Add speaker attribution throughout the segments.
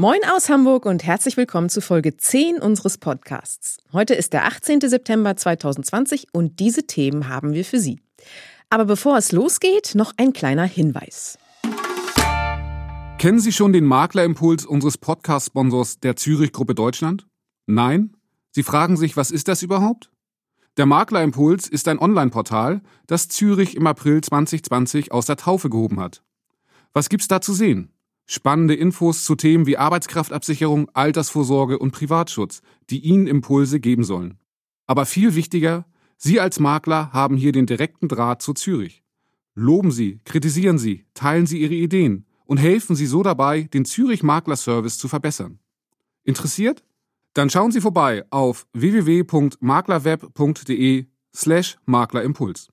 Speaker 1: Moin aus Hamburg und herzlich willkommen zu Folge 10 unseres Podcasts. Heute ist der 18. September 2020 und diese Themen haben wir für Sie. Aber bevor es losgeht, noch ein kleiner Hinweis.
Speaker 2: Kennen Sie schon den Maklerimpuls unseres Podcast-Sponsors der Zürich Gruppe Deutschland? Nein? Sie fragen sich, was ist das überhaupt? Der Maklerimpuls ist ein Online-Portal, das Zürich im April 2020 aus der Taufe gehoben hat. Was gibt's da zu sehen? Spannende Infos zu Themen wie Arbeitskraftabsicherung, Altersvorsorge und Privatschutz, die Ihnen Impulse geben sollen. Aber viel wichtiger, Sie als Makler haben hier den direkten Draht zu Zürich. Loben Sie, kritisieren Sie, teilen Sie Ihre Ideen und helfen Sie so dabei, den Zürich Makler Service zu verbessern. Interessiert? Dann schauen Sie vorbei auf www.maklerweb.de slash Maklerimpuls.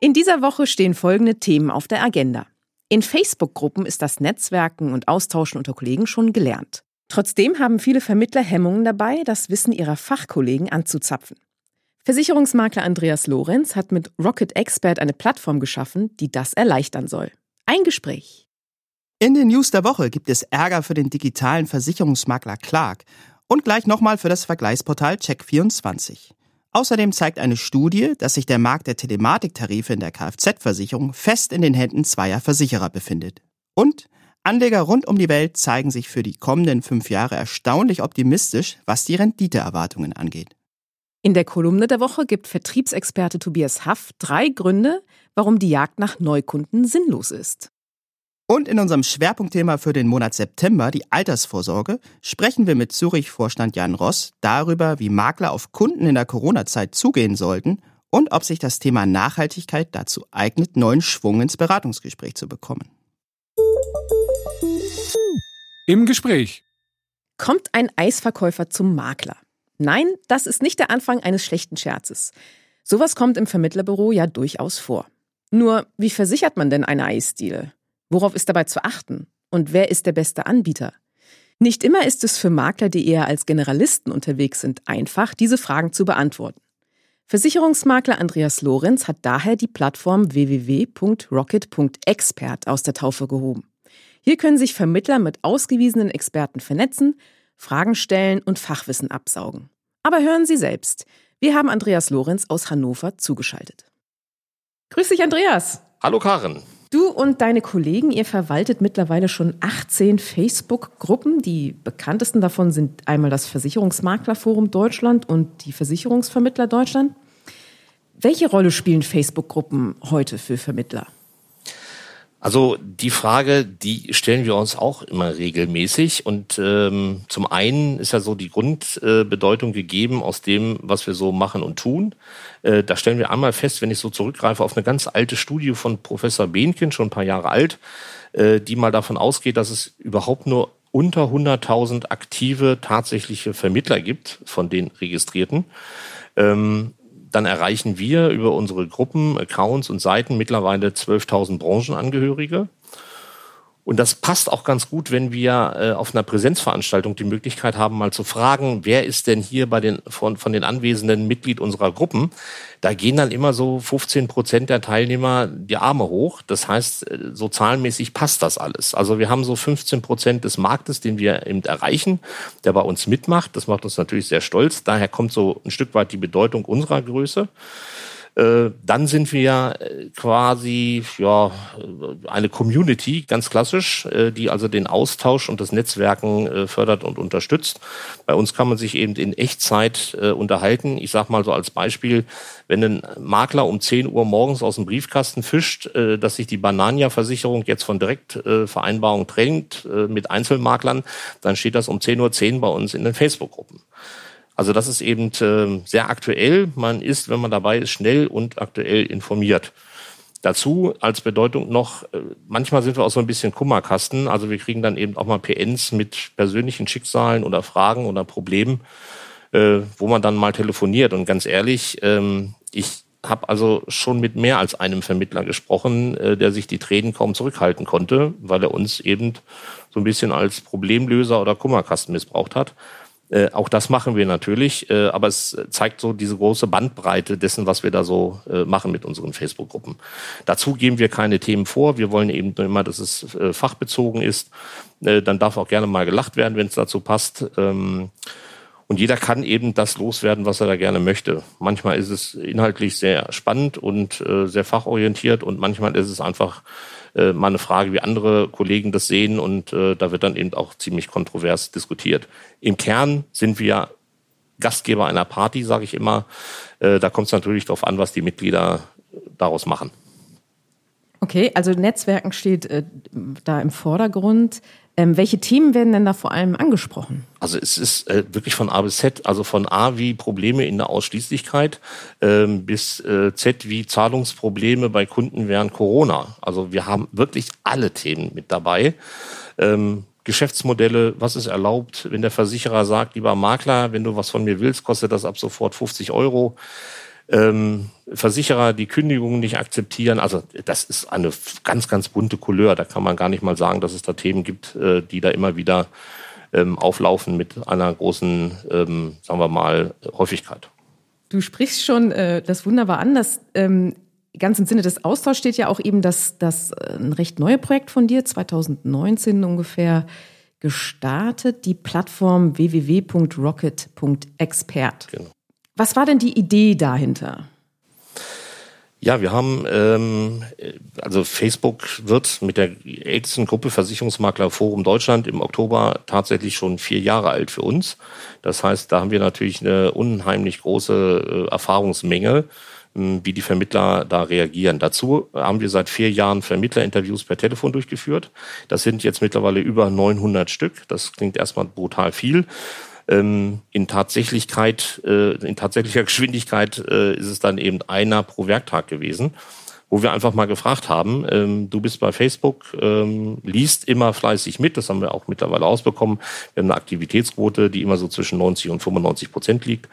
Speaker 1: In dieser Woche stehen folgende Themen auf der Agenda. In Facebook-Gruppen ist das Netzwerken und Austauschen unter Kollegen schon gelernt. Trotzdem haben viele Vermittler Hemmungen dabei, das Wissen ihrer Fachkollegen anzuzapfen. Versicherungsmakler Andreas Lorenz hat mit Rocket Expert eine Plattform geschaffen, die das erleichtern soll. Ein Gespräch.
Speaker 3: In den News der Woche gibt es Ärger für den digitalen Versicherungsmakler Clark und gleich nochmal für das Vergleichsportal Check24. Außerdem zeigt eine Studie, dass sich der Markt der Telematiktarife in der Kfz-Versicherung fest in den Händen zweier Versicherer befindet. Und Anleger rund um die Welt zeigen sich für die kommenden fünf Jahre erstaunlich optimistisch, was die Renditeerwartungen angeht.
Speaker 1: In der Kolumne der Woche gibt Vertriebsexperte Tobias Haff drei Gründe, warum die Jagd nach Neukunden sinnlos ist.
Speaker 3: Und in unserem Schwerpunktthema für den Monat September, die Altersvorsorge, sprechen wir mit Zürich-Vorstand Jan Ross darüber, wie Makler auf Kunden in der Corona-Zeit zugehen sollten und ob sich das Thema Nachhaltigkeit dazu eignet, neuen Schwung ins Beratungsgespräch zu bekommen.
Speaker 2: Im Gespräch.
Speaker 1: Kommt ein Eisverkäufer zum Makler? Nein, das ist nicht der Anfang eines schlechten Scherzes. Sowas kommt im Vermittlerbüro ja durchaus vor. Nur, wie versichert man denn eine Eisdiele? Worauf ist dabei zu achten? Und wer ist der beste Anbieter? Nicht immer ist es für Makler, die eher als Generalisten unterwegs sind, einfach, diese Fragen zu beantworten. Versicherungsmakler Andreas Lorenz hat daher die Plattform www.rocket.expert aus der Taufe gehoben. Hier können sich Vermittler mit ausgewiesenen Experten vernetzen, Fragen stellen und Fachwissen absaugen. Aber hören Sie selbst. Wir haben Andreas Lorenz aus Hannover zugeschaltet. Grüß dich, Andreas.
Speaker 4: Hallo, Karen.
Speaker 1: Du und deine Kollegen, ihr verwaltet mittlerweile schon 18 Facebook-Gruppen. Die bekanntesten davon sind einmal das Versicherungsmaklerforum Deutschland und die Versicherungsvermittler Deutschland. Welche Rolle spielen Facebook-Gruppen heute für Vermittler?
Speaker 4: Also die Frage, die stellen wir uns auch immer regelmäßig. Und ähm, zum einen ist ja so die Grundbedeutung äh, gegeben aus dem, was wir so machen und tun. Äh, da stellen wir einmal fest, wenn ich so zurückgreife auf eine ganz alte Studie von Professor Behnken, schon ein paar Jahre alt, äh, die mal davon ausgeht, dass es überhaupt nur unter 100.000 aktive tatsächliche Vermittler gibt von den Registrierten. Ähm, dann erreichen wir über unsere Gruppen, Accounts und Seiten mittlerweile 12.000 Branchenangehörige. Und das passt auch ganz gut, wenn wir äh, auf einer Präsenzveranstaltung die Möglichkeit haben, mal zu fragen, wer ist denn hier bei den, von, von den Anwesenden Mitglied unserer Gruppen? Da gehen dann immer so 15 Prozent der Teilnehmer die Arme hoch. Das heißt, äh, so zahlenmäßig passt das alles. Also wir haben so 15 Prozent des Marktes, den wir eben erreichen, der bei uns mitmacht. Das macht uns natürlich sehr stolz. Daher kommt so ein Stück weit die Bedeutung unserer Größe. Äh, dann sind wir äh, quasi ja eine Community, ganz klassisch, äh, die also den Austausch und das Netzwerken fördert und unterstützt. Bei uns kann man sich eben in Echtzeit unterhalten. Ich sage mal so als Beispiel, wenn ein Makler um 10 Uhr morgens aus dem Briefkasten fischt, dass sich die Banania-Versicherung jetzt von Direktvereinbarung trennt mit Einzelmaklern, dann steht das um 10.10 Uhr bei uns in den Facebook-Gruppen. Also das ist eben äh, sehr aktuell. Man ist, wenn man dabei ist, schnell und aktuell informiert. Dazu als Bedeutung noch, äh, manchmal sind wir auch so ein bisschen Kummerkasten. Also wir kriegen dann eben auch mal PNs mit persönlichen Schicksalen oder Fragen oder Problemen. äh, wo man dann mal telefoniert. Und ganz ehrlich, ähm, ich habe also schon mit mehr als einem Vermittler gesprochen, äh, der sich die Tränen kaum zurückhalten konnte, weil er uns eben so ein bisschen als Problemlöser oder Kummerkasten missbraucht hat. Äh, auch das machen wir natürlich, äh, aber es zeigt so diese große Bandbreite dessen, was wir da so äh, machen mit unseren Facebook-Gruppen. Dazu geben wir keine Themen vor. Wir wollen eben nur immer, dass es äh, fachbezogen ist. Äh, dann darf auch gerne mal gelacht werden, wenn es dazu passt. Ähm, und jeder kann eben das loswerden, was er da gerne möchte. Manchmal ist es inhaltlich sehr spannend und sehr fachorientiert und manchmal ist es einfach äh, mal eine Frage, wie andere Kollegen das sehen und äh, da wird dann eben auch ziemlich kontrovers diskutiert. Im Kern sind wir Gastgeber einer Party, sage ich immer. Äh, da kommt es natürlich darauf an, was die Mitglieder daraus machen.
Speaker 1: Okay, also Netzwerken steht äh, da im Vordergrund. Ähm, welche Themen werden denn da vor allem angesprochen?
Speaker 4: Also es ist äh, wirklich von A bis Z, also von A wie Probleme in der Ausschließlichkeit ähm, bis äh, Z wie Zahlungsprobleme bei Kunden während Corona. Also wir haben wirklich alle Themen mit dabei. Ähm, Geschäftsmodelle, was ist erlaubt, wenn der Versicherer sagt, lieber Makler, wenn du was von mir willst, kostet das ab sofort 50 Euro ähm, Versicherer die Kündigungen nicht akzeptieren. Also das ist eine ganz, ganz bunte Couleur. Da kann man gar nicht mal sagen, dass es da Themen gibt, äh, die da immer wieder ähm, auflaufen mit einer großen, ähm, sagen wir mal, Häufigkeit.
Speaker 1: Du sprichst schon äh, das wunderbar an. Das ähm, ganz im Sinne des Austauschs steht ja auch eben, dass das äh, ein recht neues Projekt von dir, 2019 ungefähr gestartet, die Plattform www.rocket.expert. Genau. Was war denn die Idee dahinter?
Speaker 4: Ja, wir haben, ähm, also Facebook wird mit der ältesten Gruppe Versicherungsmakler Forum Deutschland im Oktober tatsächlich schon vier Jahre alt für uns. Das heißt, da haben wir natürlich eine unheimlich große äh, Erfahrungsmenge, äh, wie die Vermittler da reagieren. Dazu haben wir seit vier Jahren Vermittlerinterviews per Telefon durchgeführt. Das sind jetzt mittlerweile über 900 Stück. Das klingt erstmal brutal viel. Ähm, in Tatsächlichkeit, äh, in tatsächlicher Geschwindigkeit äh, ist es dann eben einer pro Werktag gewesen wo wir einfach mal gefragt haben, ähm, du bist bei Facebook, ähm, liest immer fleißig mit, das haben wir auch mittlerweile ausbekommen. Wir haben eine Aktivitätsquote, die immer so zwischen 90 und 95 Prozent liegt.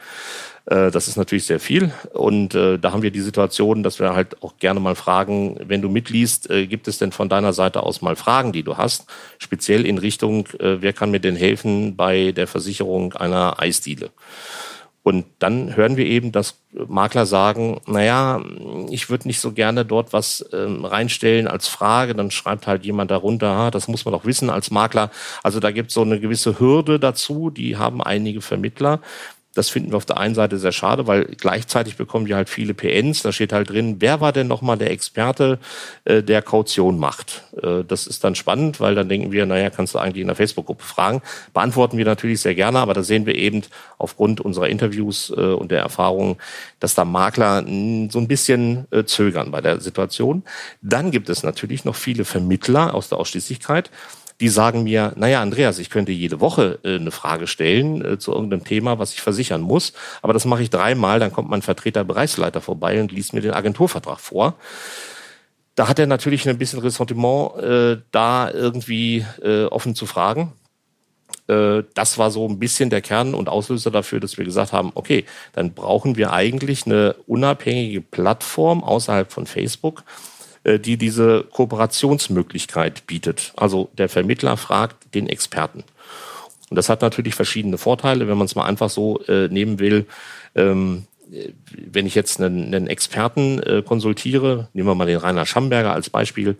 Speaker 4: Äh, das ist natürlich sehr viel. Und äh, da haben wir die Situation, dass wir halt auch gerne mal fragen, wenn du mitliest, äh, gibt es denn von deiner Seite aus mal Fragen, die du hast? Speziell in Richtung, äh, wer kann mir denn helfen bei der Versicherung einer Eisdiele? Und dann hören wir eben, dass Makler sagen, naja, ich würde nicht so gerne dort was ähm, reinstellen als Frage. Dann schreibt halt jemand darunter, ah, das muss man doch wissen als Makler. Also da gibt es so eine gewisse Hürde dazu, die haben einige Vermittler. Das finden wir auf der einen Seite sehr schade, weil gleichzeitig bekommen wir halt viele PNs. Da steht halt drin, wer war denn nochmal der Experte, äh, der Kaution macht. Äh, das ist dann spannend, weil dann denken wir, naja, kannst du eigentlich in der Facebook-Gruppe fragen. Beantworten wir natürlich sehr gerne, aber da sehen wir eben aufgrund unserer Interviews äh, und der Erfahrungen, dass da Makler so ein bisschen äh, zögern bei der Situation. Dann gibt es natürlich noch viele Vermittler aus der Ausschließlichkeit, die sagen mir, naja, Andreas, ich könnte jede Woche äh, eine Frage stellen äh, zu irgendeinem Thema, was ich versichern muss, aber das mache ich dreimal, dann kommt mein Vertreter Bereichsleiter vorbei und liest mir den Agenturvertrag vor. Da hat er natürlich ein bisschen Ressentiment, äh, da irgendwie äh, offen zu fragen. Äh, das war so ein bisschen der Kern und Auslöser dafür, dass wir gesagt haben, okay, dann brauchen wir eigentlich eine unabhängige Plattform außerhalb von Facebook, die diese Kooperationsmöglichkeit bietet. Also der Vermittler fragt den Experten. Und das hat natürlich verschiedene Vorteile, wenn man es mal einfach so äh, nehmen will. Ähm, wenn ich jetzt einen, einen Experten äh, konsultiere, nehmen wir mal den Rainer Schamberger als Beispiel,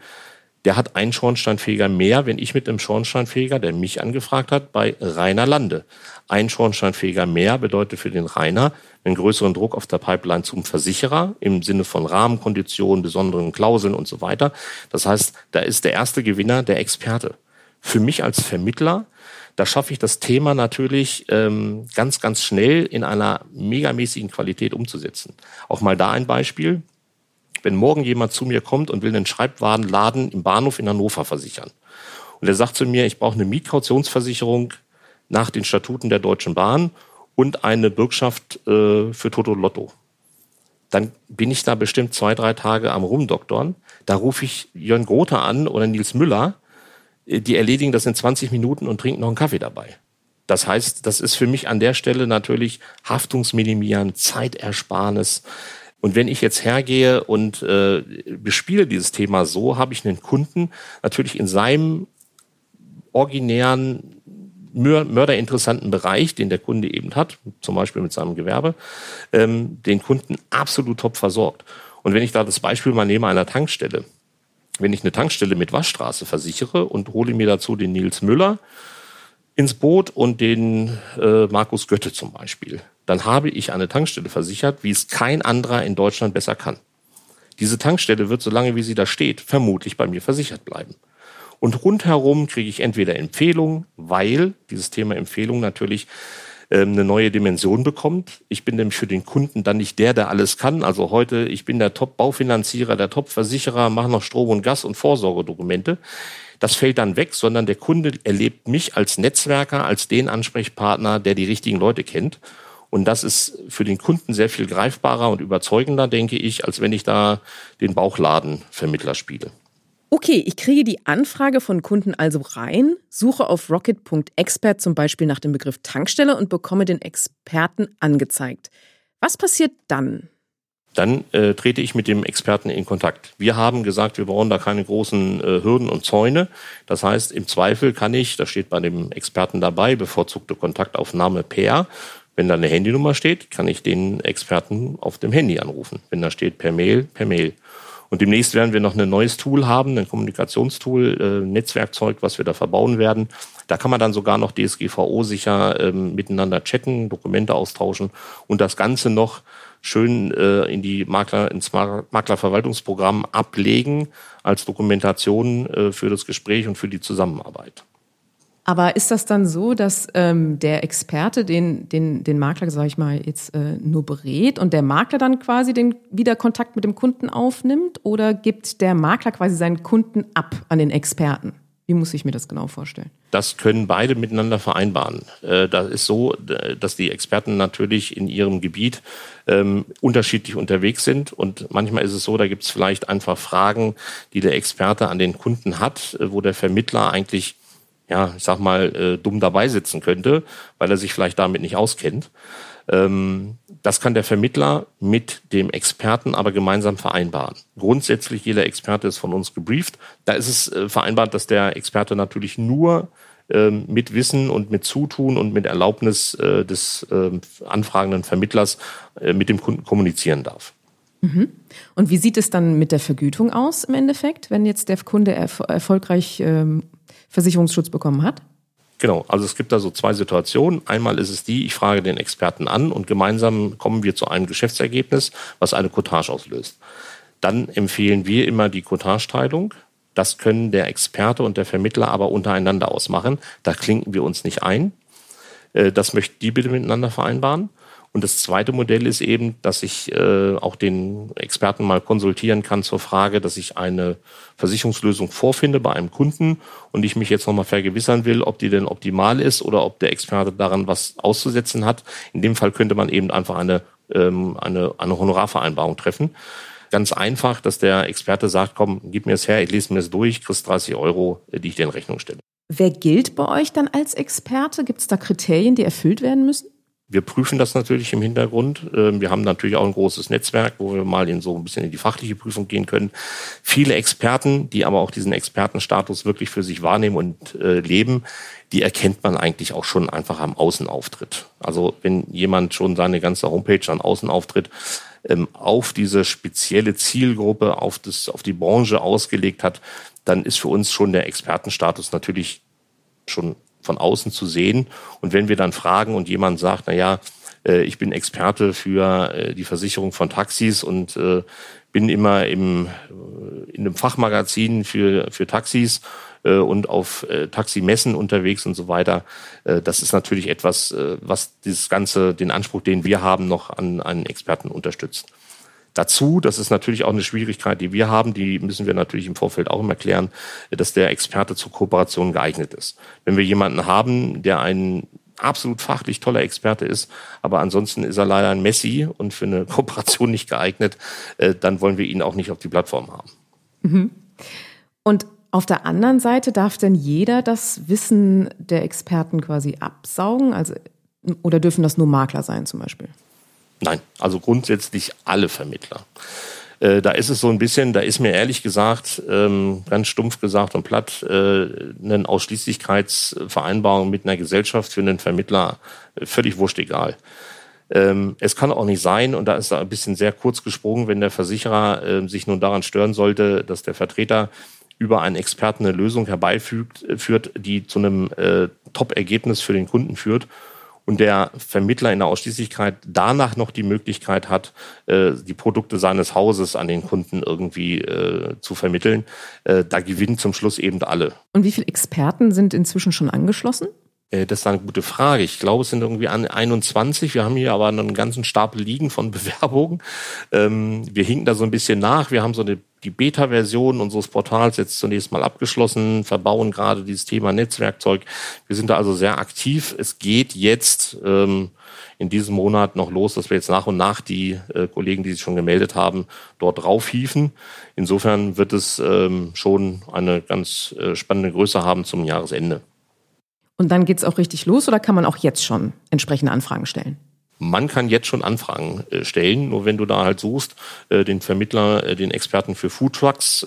Speaker 4: der hat einen Schornsteinfeger mehr, wenn ich mit einem Schornsteinfeger, der mich angefragt hat, bei Rainer lande. Ein Schornsteinfeger mehr bedeutet für den Rainer einen größeren Druck auf der Pipeline zum Versicherer im Sinne von Rahmenkonditionen, besonderen Klauseln und so weiter. Das heißt, da ist der erste Gewinner der Experte. Für mich als Vermittler, da schaffe ich das Thema natürlich ähm, ganz, ganz schnell in einer megamäßigen Qualität umzusetzen. Auch mal da ein Beispiel. Wenn morgen jemand zu mir kommt und will einen Schreibwarenladen im Bahnhof in Hannover versichern und er sagt zu mir, ich brauche eine Mietkautionsversicherung nach den Statuten der Deutschen Bahn und eine Bürgschaft äh, für Toto Lotto. Dann bin ich da bestimmt zwei, drei Tage am Rumdoktorn. Da rufe ich Jörn Grote an oder Nils Müller. Äh, die erledigen das in 20 Minuten und trinken noch einen Kaffee dabei. Das heißt, das ist für mich an der Stelle natürlich Haftungsminimieren, Zeitersparnis. Und wenn ich jetzt hergehe und äh, bespiele dieses Thema so, habe ich einen Kunden natürlich in seinem originären mörderinteressanten Bereich, den der Kunde eben hat, zum Beispiel mit seinem Gewerbe, ähm, den Kunden absolut top versorgt. Und wenn ich da das Beispiel mal nehme einer Tankstelle, wenn ich eine Tankstelle mit Waschstraße versichere und hole mir dazu den Nils Müller ins Boot und den äh, Markus Götte zum Beispiel, dann habe ich eine Tankstelle versichert, wie es kein anderer in Deutschland besser kann. Diese Tankstelle wird, solange wie sie da steht, vermutlich bei mir versichert bleiben. Und rundherum kriege ich entweder Empfehlungen, weil dieses Thema Empfehlung natürlich ähm, eine neue Dimension bekommt. Ich bin nämlich für den Kunden dann nicht der, der alles kann. Also heute, ich bin der Top-Baufinanzierer, der Top-Versicherer, mache noch Strom und Gas und Vorsorgedokumente. Das fällt dann weg, sondern der Kunde erlebt mich als Netzwerker, als den Ansprechpartner, der die richtigen Leute kennt. Und das ist für den Kunden sehr viel greifbarer und überzeugender, denke ich, als wenn ich da den Bauchladenvermittler spiele.
Speaker 1: Okay, ich kriege die Anfrage von Kunden also rein, suche auf rocket.expert zum Beispiel nach dem Begriff Tankstelle und bekomme den Experten angezeigt. Was passiert dann?
Speaker 4: Dann äh, trete ich mit dem Experten in Kontakt. Wir haben gesagt, wir brauchen da keine großen äh, Hürden und Zäune. Das heißt, im Zweifel kann ich, das steht bei dem Experten dabei, bevorzugte Kontaktaufnahme per. Wenn da eine Handynummer steht, kann ich den Experten auf dem Handy anrufen. Wenn da steht per Mail, per Mail. Und demnächst werden wir noch ein neues Tool haben, ein Kommunikationstool, äh, Netzwerkzeug, was wir da verbauen werden. Da kann man dann sogar noch DSGVO sicher ähm, miteinander chatten, Dokumente austauschen und das Ganze noch schön äh, in die Makler, ins Maklerverwaltungsprogramm ablegen als Dokumentation äh, für das Gespräch und für die Zusammenarbeit.
Speaker 1: Aber ist das dann so, dass ähm, der Experte den, den, den Makler, sage ich mal, jetzt äh, nur berät und der Makler dann quasi den wieder Kontakt mit dem Kunden aufnimmt? Oder gibt der Makler quasi seinen Kunden ab an den Experten? Wie muss ich mir das genau vorstellen?
Speaker 4: Das können beide miteinander vereinbaren. Äh, das ist so, dass die Experten natürlich in ihrem Gebiet ähm, unterschiedlich unterwegs sind. Und manchmal ist es so, da gibt es vielleicht einfach Fragen, die der Experte an den Kunden hat, äh, wo der Vermittler eigentlich ja, ich sag mal, äh, dumm dabei sitzen könnte, weil er sich vielleicht damit nicht auskennt. Ähm, das kann der Vermittler mit dem Experten aber gemeinsam vereinbaren. Grundsätzlich jeder Experte ist von uns gebrieft. Da ist es äh, vereinbart, dass der Experte natürlich nur ähm, mit Wissen und mit Zutun und mit Erlaubnis äh, des äh, anfragenden Vermittlers äh, mit dem Kunden kommunizieren darf.
Speaker 1: Mhm. Und wie sieht es dann mit der Vergütung aus im Endeffekt, wenn jetzt der Kunde erf erfolgreich ähm, Versicherungsschutz bekommen hat?
Speaker 4: Genau, also es gibt da so zwei Situationen. Einmal ist es die, ich frage den Experten an und gemeinsam kommen wir zu einem Geschäftsergebnis, was eine Cottage auslöst. Dann empfehlen wir immer die Cottage-Teilung. Das können der Experte und der Vermittler aber untereinander ausmachen. Da klinken wir uns nicht ein. Äh, das möchten die bitte miteinander vereinbaren. Und das zweite Modell ist eben, dass ich äh, auch den Experten mal konsultieren kann zur Frage, dass ich eine Versicherungslösung vorfinde bei einem Kunden und ich mich jetzt nochmal vergewissern will, ob die denn optimal ist oder ob der Experte daran was auszusetzen hat. In dem Fall könnte man eben einfach eine, ähm, eine, eine Honorarvereinbarung treffen. Ganz einfach, dass der Experte sagt, komm, gib mir es her, ich lese mir es durch, kriegst 30 Euro, die ich dir in Rechnung stelle.
Speaker 1: Wer gilt bei euch dann als Experte? Gibt es da Kriterien, die erfüllt werden müssen?
Speaker 4: Wir prüfen das natürlich im Hintergrund. Ähm, wir haben natürlich auch ein großes Netzwerk, wo wir mal in so ein bisschen in die fachliche Prüfung gehen können. Viele Experten, die aber auch diesen Expertenstatus wirklich für sich wahrnehmen und äh, leben, die erkennt man eigentlich auch schon einfach am Außenauftritt. Also wenn jemand schon seine ganze Homepage an Außenauftritt ähm, auf diese spezielle Zielgruppe, auf, das, auf die Branche ausgelegt hat, dann ist für uns schon der Expertenstatus natürlich schon von außen zu sehen. Und wenn wir dann fragen und jemand sagt, na ja, äh, ich bin Experte für äh, die Versicherung von Taxis und äh, bin immer im, in einem Fachmagazin für, für Taxis und auf Taximessen unterwegs und so weiter. Das ist natürlich etwas, was dieses Ganze, den Anspruch, den wir haben, noch an einen Experten unterstützt. Dazu, das ist natürlich auch eine Schwierigkeit, die wir haben, die müssen wir natürlich im Vorfeld auch immer klären, dass der Experte zur Kooperation geeignet ist. Wenn wir jemanden haben, der ein absolut fachlich toller Experte ist, aber ansonsten ist er leider ein Messi und für eine Kooperation nicht geeignet, äh, dann wollen wir ihn auch nicht auf die Plattform haben.
Speaker 1: Mhm. Und Auf der anderen Seite darf denn jeder das Wissen der Experten quasi absaugen? Also, oder dürfen das nur Makler sein zum Beispiel?
Speaker 4: Nein, also grundsätzlich alle Vermittler. Äh, da ist es so ein bisschen, da ist mir ehrlich gesagt, ähm, ganz stumpf gesagt und platt, äh, eine Ausschließlichkeitsvereinbarung mit einer Gesellschaft für einen Vermittler äh, völlig wurscht egal. Ähm, es kann auch nicht sein, und da ist da ein bisschen sehr kurz gesprungen, wenn der Versicherer äh, sich nun daran stören sollte, dass der Vertreter über einen Experten eine Lösung herbeifügt, führt, die zu einem Top-Ergebnis für den Kunden führt und der Vermittler in der Ausschließlichkeit danach noch die Möglichkeit hat, äh, die Produkte seines Hauses an den Kunden irgendwie äh, zu vermitteln, äh, da gewinnen zum Schluss eben alle.
Speaker 1: Und wie viele Experten sind inzwischen schon angeschlossen?
Speaker 4: Äh, das ist eine gute Frage. Ich glaube, es sind irgendwie 21. Wir haben hier aber einen ganzen Stapel liegen von Bewerbungen. Ähm, wir hinken da so ein bisschen nach. Wir haben so eine, die Beta-Version unseres Portals jetzt zunächst mal abgeschlossen, verbauen gerade dieses Thema Netzwerkzeug. Wir sind da also sehr aktiv. Es geht jetzt ähm, in diesem Monat noch los, dass wir jetzt nach und nach die äh, Kollegen, die sich schon gemeldet haben, dort draufhieven. Insofern wird es ähm, schon eine ganz äh, spannende Größe haben zum Jahresende.
Speaker 1: Und dann geht's auch richtig los oder kann man auch jetzt schon entsprechende Anfragen stellen?
Speaker 4: Man kann jetzt schon Anfragen äh, stellen, nur wenn du da halt suchst, äh, den Vermittler, äh, den Experten für Foodtrucks,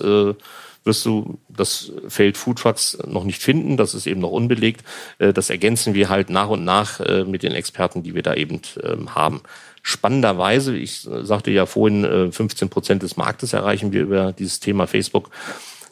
Speaker 4: wirst du das Feld Foodtrucks noch nicht finden. Das ist eben noch unbelegt. Das ergänzen wir halt nach und nach mit den Experten, die wir da eben ähm, haben. Spannenderweise, ich sagte ja vorhin, 15 Prozent des Marktes erreichen wir über dieses Thema Facebook.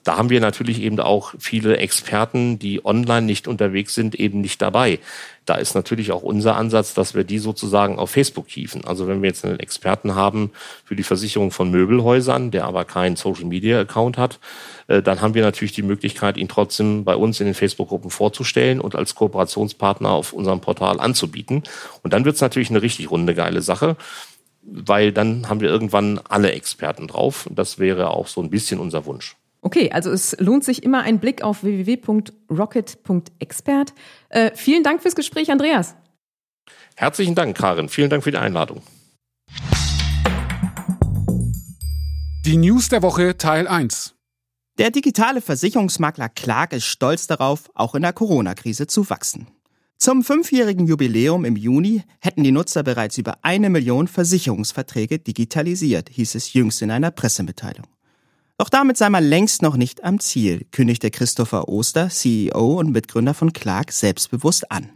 Speaker 4: Da haben wir natürlich eben auch viele Experten, die online nicht unterwegs sind, eben nicht dabei. Da ist natürlich auch unser Ansatz, dass wir die sozusagen auf Facebook hieven. Also wenn wir jetzt einen Experten haben für die Versicherung von Möbelhäusern, der aber keinen Social Media Account hat, äh, dann haben wir natürlich die Möglichkeit, ihn trotzdem bei uns in den Facebook-Gruppen vorzustellen und als Kooperationspartner auf unserem Portal anzubieten. Und dann wird es natürlich eine richtig runde geile Sache weil dann haben wir irgendwann alle Experten drauf. Das wäre auch so ein bisschen unser Wunsch.
Speaker 1: Okay, also es lohnt sich immer ein Blick auf www.rocket.expert. Äh, vielen Dank fürs Gespräch, Andreas.
Speaker 4: Herzlichen Dank, Karin. Vielen Dank für die Einladung.
Speaker 2: Die News der Woche Teil 1.
Speaker 3: Der digitale Versicherungsmakler Clark ist stolz darauf, auch in der Corona-Krise zu wachsen. Zum fünfjährigen Jubiläum im Juni hätten die Nutzer bereits über eine Million Versicherungsverträge digitalisiert, hieß es jüngst in einer Pressemitteilung. Doch damit sei man längst noch nicht am Ziel, kündigte Christopher Oster, CEO und Mitgründer von Clark, selbstbewusst an.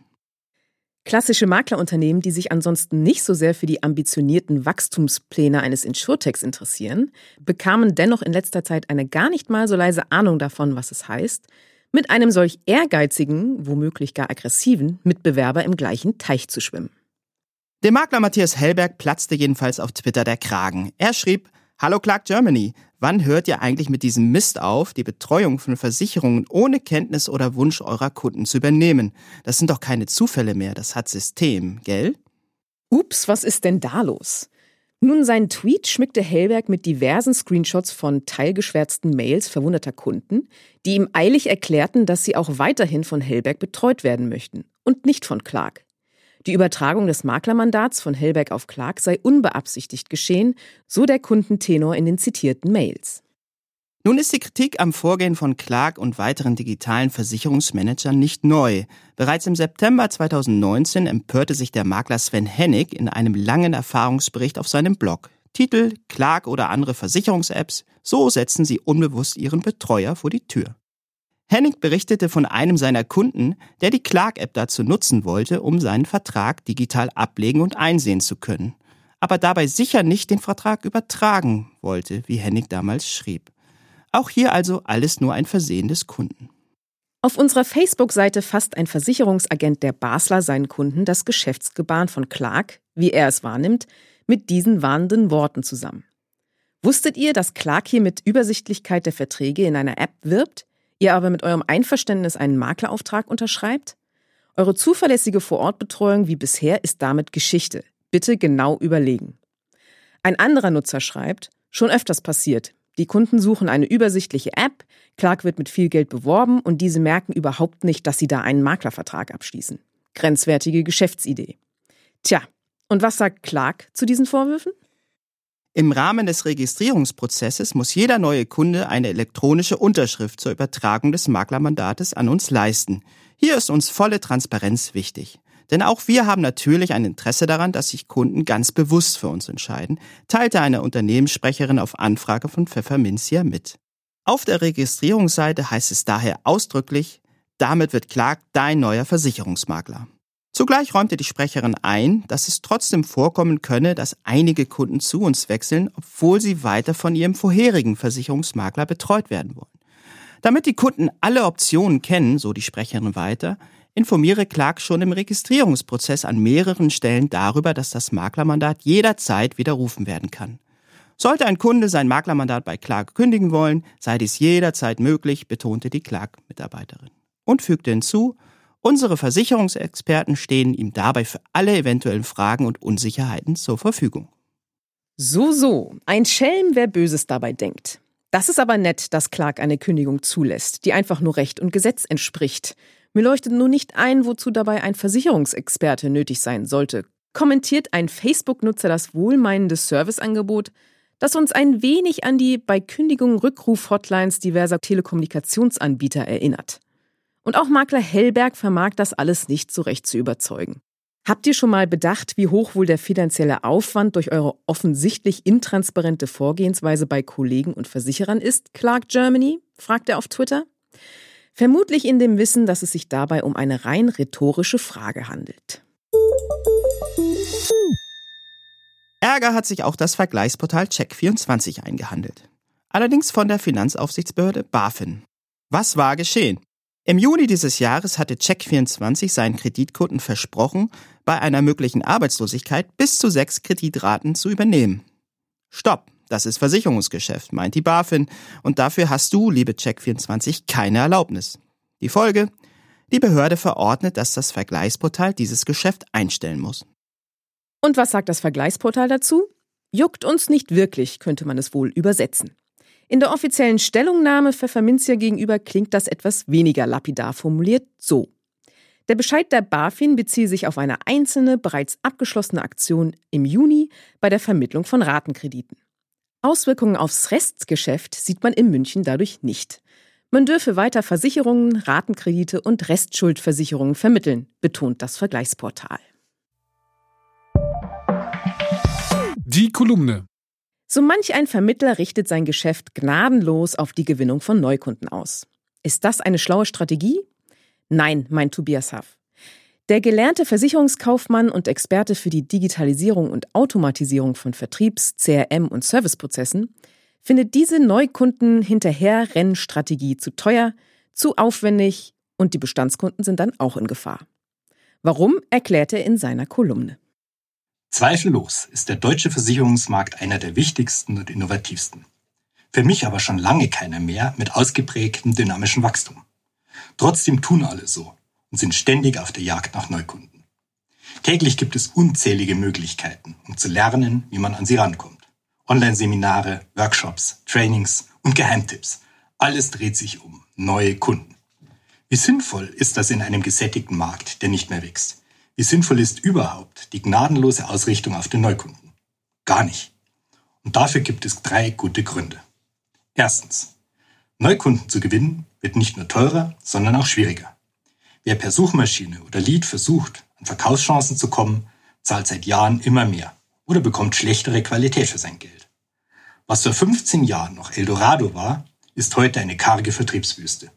Speaker 1: Klassische Maklerunternehmen, die sich ansonsten nicht so sehr für die ambitionierten Wachstumspläne eines Insurtechs interessieren, bekamen dennoch in letzter Zeit eine gar nicht mal so leise Ahnung davon, was es heißt, mit einem solch ehrgeizigen, womöglich gar aggressiven Mitbewerber im gleichen Teich zu schwimmen.
Speaker 3: Dem Makler Matthias Hellberg platzte jedenfalls auf Twitter der Kragen. Er schrieb, Hallo Clark Germany, wann hört ihr eigentlich mit diesem Mist auf, die Betreuung von Versicherungen ohne Kenntnis oder Wunsch eurer Kunden zu übernehmen? Das sind doch keine Zufälle mehr, das hat System, gell?
Speaker 1: Ups, was ist denn da los? Nun, sein Tweet schmückte Hellberg mit diversen Screenshots von teilgeschwärzten Mails verwunderter Kunden, die ihm eilig erklärten, dass sie auch weiterhin von Hellberg betreut werden möchten und nicht von Clark. Die Übertragung des Maklermandats von Hellberg auf Clark sei unbeabsichtigt geschehen, so der Kundentenor in den zitierten Mails.
Speaker 3: Nun ist die Kritik am Vorgehen von Clark und weiteren digitalen Versicherungsmanagern nicht neu. Bereits im September 2019 empörte sich der Makler Sven Hennig in einem langen Erfahrungsbericht auf seinem Blog. Titel Clark oder andere Versicherungs-Apps, so setzen sie unbewusst ihren Betreuer vor die Tür. Hennig berichtete von einem seiner Kunden, der die Clark-App dazu nutzen wollte, um seinen Vertrag digital ablegen und einsehen zu können, aber dabei sicher nicht den Vertrag übertragen wollte, wie Hennig damals schrieb. Auch hier also alles nur ein Versehen des Kunden.
Speaker 1: Auf unserer Facebook-Seite fasst ein Versicherungsagent der Basler seinen Kunden das Geschäftsgebaren von Clark, wie er es wahrnimmt, mit diesen warnenden Worten zusammen. Wusstet ihr, dass Clark hier mit Übersichtlichkeit der Verträge in einer App wirbt? Ihr aber mit eurem Einverständnis einen Maklerauftrag unterschreibt? Eure zuverlässige Vorortbetreuung wie bisher ist damit Geschichte. Bitte genau überlegen. Ein anderer Nutzer schreibt, schon öfters passiert. Die Kunden suchen eine übersichtliche App, Clark wird mit viel Geld beworben und diese merken überhaupt nicht, dass sie da einen Maklervertrag abschließen. Grenzwertige Geschäftsidee. Tja, und was sagt Clark zu diesen Vorwürfen?
Speaker 3: Im Rahmen des Registrierungsprozesses muss jeder neue Kunde eine elektronische Unterschrift zur Übertragung des Maklermandates an uns leisten. Hier ist uns volle Transparenz wichtig. Denn auch wir haben natürlich ein Interesse daran, dass sich Kunden ganz bewusst für uns entscheiden, teilte eine Unternehmenssprecherin auf Anfrage von Pfefferminzia mit. Auf der Registrierungsseite heißt es daher ausdrücklich, damit wird Clark dein neuer Versicherungsmakler. Zugleich räumte die Sprecherin ein, dass es trotzdem vorkommen könne, dass einige Kunden zu uns wechseln, obwohl sie weiter von ihrem vorherigen Versicherungsmakler betreut werden wollen. Damit die Kunden alle Optionen kennen, so die Sprecherin weiter, informiere Clark schon im Registrierungsprozess an mehreren Stellen darüber, dass das Maklermandat jederzeit widerrufen werden kann. Sollte ein Kunde sein Maklermandat bei Clark kündigen wollen, sei dies jederzeit möglich, betonte die Clark-Mitarbeiterin. Und fügte hinzu, Unsere Versicherungsexperten stehen ihm dabei für alle eventuellen Fragen und Unsicherheiten zur Verfügung.
Speaker 1: So, so. Ein Schelm, wer Böses dabei denkt. Das ist aber nett, dass Clark eine Kündigung zulässt, die einfach nur Recht und Gesetz entspricht. Mir leuchtet nur nicht ein, wozu dabei ein Versicherungsexperte nötig sein sollte. Kommentiert ein Facebook-Nutzer das wohlmeinende Serviceangebot, das uns ein wenig an die bei Kündigung Rückruf-Hotlines diverser Telekommunikationsanbieter erinnert. Und auch Makler Hellberg vermag das alles nicht so recht zu überzeugen. Habt ihr schon mal bedacht, wie hoch wohl der finanzielle Aufwand durch eure offensichtlich intransparente Vorgehensweise bei Kollegen und Versicherern ist, Clark Germany? fragt er auf Twitter. Vermutlich in dem Wissen, dass es sich dabei um eine rein rhetorische Frage handelt.
Speaker 3: Ärger hat sich auch das Vergleichsportal Check24 eingehandelt. Allerdings von der Finanzaufsichtsbehörde BaFin. Was war geschehen? Im Juni dieses Jahres hatte Check24 seinen Kreditkunden versprochen, bei einer möglichen Arbeitslosigkeit bis zu sechs Kreditraten zu übernehmen. Stopp, das ist Versicherungsgeschäft, meint die BaFin, und dafür hast du, liebe Check24, keine Erlaubnis. Die Folge? Die Behörde verordnet, dass das Vergleichsportal dieses Geschäft einstellen muss.
Speaker 1: Und was sagt das Vergleichsportal dazu? Juckt uns nicht wirklich, könnte man es wohl übersetzen. In der offiziellen Stellungnahme Pfefferminzia gegenüber klingt das etwas weniger lapidar formuliert so. Der Bescheid der BaFin beziehe sich auf eine einzelne, bereits abgeschlossene Aktion im Juni bei der Vermittlung von Ratenkrediten. Auswirkungen aufs Restgeschäft sieht man in München dadurch nicht. Man dürfe weiter Versicherungen, Ratenkredite und Restschuldversicherungen vermitteln, betont das Vergleichsportal.
Speaker 2: Die Kolumne.
Speaker 1: So manch ein Vermittler richtet sein Geschäft gnadenlos auf die Gewinnung von Neukunden aus. Ist das eine schlaue Strategie? Nein, meint Tobias Haff. Der gelernte Versicherungskaufmann und Experte für die Digitalisierung und Automatisierung von Vertriebs-, CRM- und Serviceprozessen findet diese Neukunden-Hinterher-Rennstrategie zu teuer, zu aufwendig und die Bestandskunden sind dann auch in Gefahr. Warum, erklärt er in seiner Kolumne.
Speaker 5: Zweifellos ist der deutsche Versicherungsmarkt einer der wichtigsten und innovativsten. Für mich aber schon lange keiner mehr mit ausgeprägtem dynamischen Wachstum. Trotzdem tun alle so und sind ständig auf der Jagd nach Neukunden. Täglich gibt es unzählige Möglichkeiten, um zu lernen, wie man an sie rankommt. Online-Seminare, Workshops, Trainings und Geheimtipps. Alles dreht sich um neue Kunden. Wie sinnvoll ist das in einem gesättigten Markt, der nicht mehr wächst? Wie sinnvoll ist überhaupt die gnadenlose Ausrichtung auf den Neukunden? Gar nicht. Und dafür gibt es drei gute Gründe. Erstens. Neukunden zu gewinnen wird nicht nur teurer, sondern auch schwieriger. Wer per Suchmaschine oder Lead versucht, an Verkaufschancen zu kommen, zahlt seit Jahren immer mehr oder bekommt schlechtere Qualität für sein Geld. Was vor 15 Jahren noch Eldorado war, ist heute eine karge Vertriebswüste.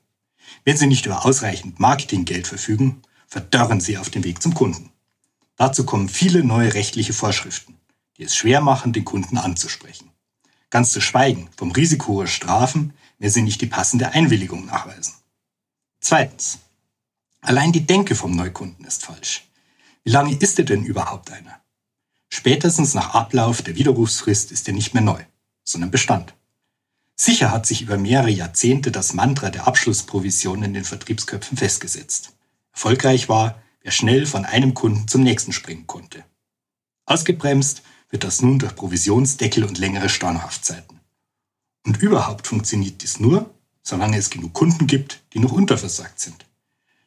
Speaker 5: Wenn Sie nicht über ausreichend Marketinggeld verfügen, verdörren sie auf dem Weg zum Kunden. Dazu kommen viele neue rechtliche Vorschriften, die es schwer machen, den Kunden anzusprechen. Ganz zu schweigen vom Risiko hoher Strafen, wenn sie nicht die passende Einwilligung nachweisen. Zweitens. Allein die Denke vom Neukunden ist falsch. Wie lange ist er denn überhaupt einer? Spätestens nach Ablauf der Widerrufsfrist ist er nicht mehr neu, sondern Bestand. Sicher hat sich über mehrere Jahrzehnte das Mantra der Abschlussprovision in den Vertriebsköpfen festgesetzt. Erfolgreich war, wer schnell von einem Kunden zum nächsten springen konnte. Ausgebremst wird das nun durch Provisionsdeckel und längere Stornohaftzeiten. Und überhaupt funktioniert dies nur, solange es genug Kunden gibt, die noch unterversagt sind.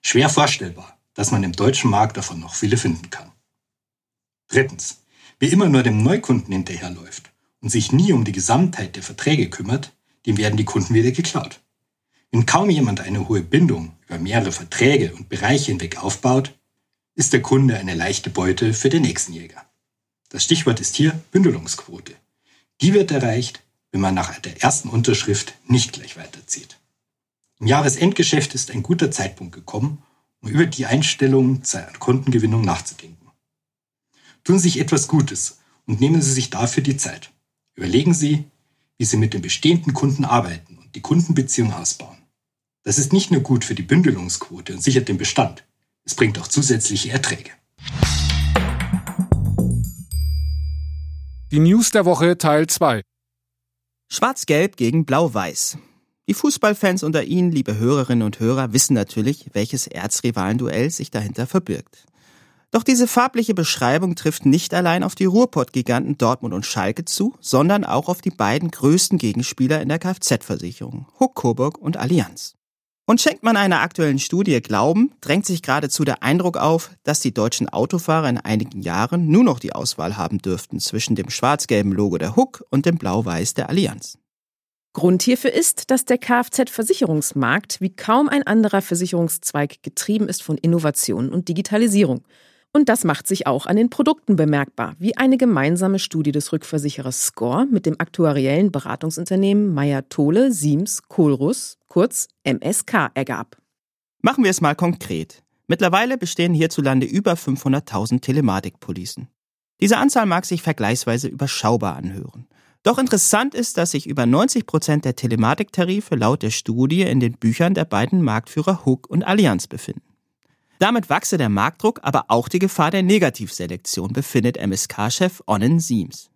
Speaker 5: Schwer vorstellbar, dass man im deutschen Markt davon noch viele finden kann. Drittens. Wer immer nur dem Neukunden hinterherläuft und sich nie um die Gesamtheit der Verträge kümmert, dem werden die Kunden wieder geklaut. Wenn kaum jemand eine hohe Bindung über mehrere Verträge und Bereiche hinweg aufbaut, ist der Kunde eine leichte Beute für den nächsten Jäger. Das Stichwort ist hier Bündelungsquote. Die wird erreicht, wenn man nach der ersten Unterschrift nicht gleich weiterzieht. Im Jahresendgeschäft ist ein guter Zeitpunkt gekommen, um über die Einstellung zur Kundengewinnung nachzudenken. Tun Sie sich etwas Gutes und nehmen Sie sich dafür die Zeit. Überlegen Sie, wie Sie mit den bestehenden Kunden arbeiten die Kundenbeziehung ausbauen. Das ist nicht nur gut für die Bündelungsquote und sichert den Bestand, es bringt auch zusätzliche Erträge.
Speaker 2: Die News der Woche Teil 2.
Speaker 3: Schwarz-Gelb gegen Blau-Weiß. Die Fußballfans unter Ihnen, liebe Hörerinnen und Hörer, wissen natürlich, welches Erzrivalenduell sich dahinter verbirgt. Doch diese farbliche Beschreibung trifft nicht allein auf die Ruhrpott-Giganten Dortmund und Schalke zu, sondern auch auf die beiden größten Gegenspieler in der Kfz-Versicherung, Huck Coburg und Allianz. Und schenkt man einer aktuellen Studie Glauben, drängt sich geradezu der Eindruck auf, dass die deutschen Autofahrer in einigen Jahren nur noch die Auswahl haben dürften zwischen dem schwarz-gelben Logo der Huck und dem blau-weiß der Allianz.
Speaker 1: Grund hierfür ist, dass der Kfz-Versicherungsmarkt wie kaum ein anderer Versicherungszweig getrieben ist von Innovation und Digitalisierung. Und das macht sich auch an den Produkten bemerkbar, wie eine gemeinsame Studie des Rückversicherers Score mit dem aktuariellen Beratungsunternehmen Meyer-Tole, Siems, Kohlruss, kurz MSK, ergab.
Speaker 3: Machen wir es mal konkret. Mittlerweile bestehen hierzulande über 500.000 Telematikpolicen. Diese Anzahl mag sich vergleichsweise überschaubar anhören. Doch interessant ist, dass sich über 90 Prozent der Telematiktarife laut der Studie in den Büchern der beiden Marktführer Hook und Allianz befinden. Damit wachse der Marktdruck, aber auch die Gefahr der Negativselektion, befindet MSK-Chef Onnen Siems.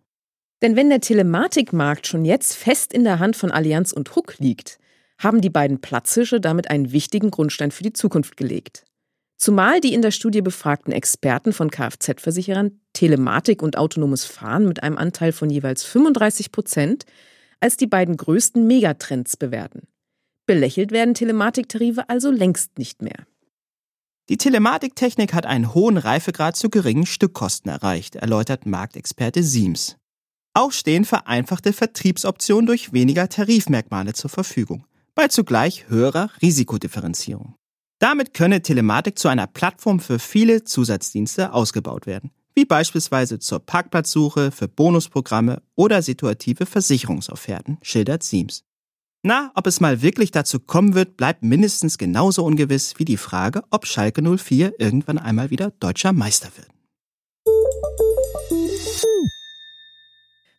Speaker 1: Denn wenn der Telematikmarkt schon jetzt fest in der Hand von Allianz und Hook liegt, haben die beiden Platzhische damit einen wichtigen Grundstein für die Zukunft gelegt. Zumal die in der Studie befragten Experten von Kfz-Versicherern Telematik und autonomes Fahren mit einem Anteil von jeweils 35 Prozent als die beiden größten Megatrends bewerten. Belächelt werden Telematiktarife also längst nicht mehr.
Speaker 3: Die Telematiktechnik hat einen hohen Reifegrad zu geringen Stückkosten erreicht, erläutert Marktexperte Siems. Auch stehen vereinfachte Vertriebsoptionen durch weniger Tarifmerkmale zur Verfügung, bei zugleich höherer Risikodifferenzierung. Damit könne Telematik zu einer Plattform für viele Zusatzdienste ausgebaut werden, wie beispielsweise zur Parkplatzsuche, für Bonusprogramme oder situative Versicherungsofferten, schildert Siems. Na, ob es mal wirklich dazu kommen wird, bleibt mindestens genauso ungewiss wie die Frage, ob Schalke 04 irgendwann einmal wieder deutscher Meister wird.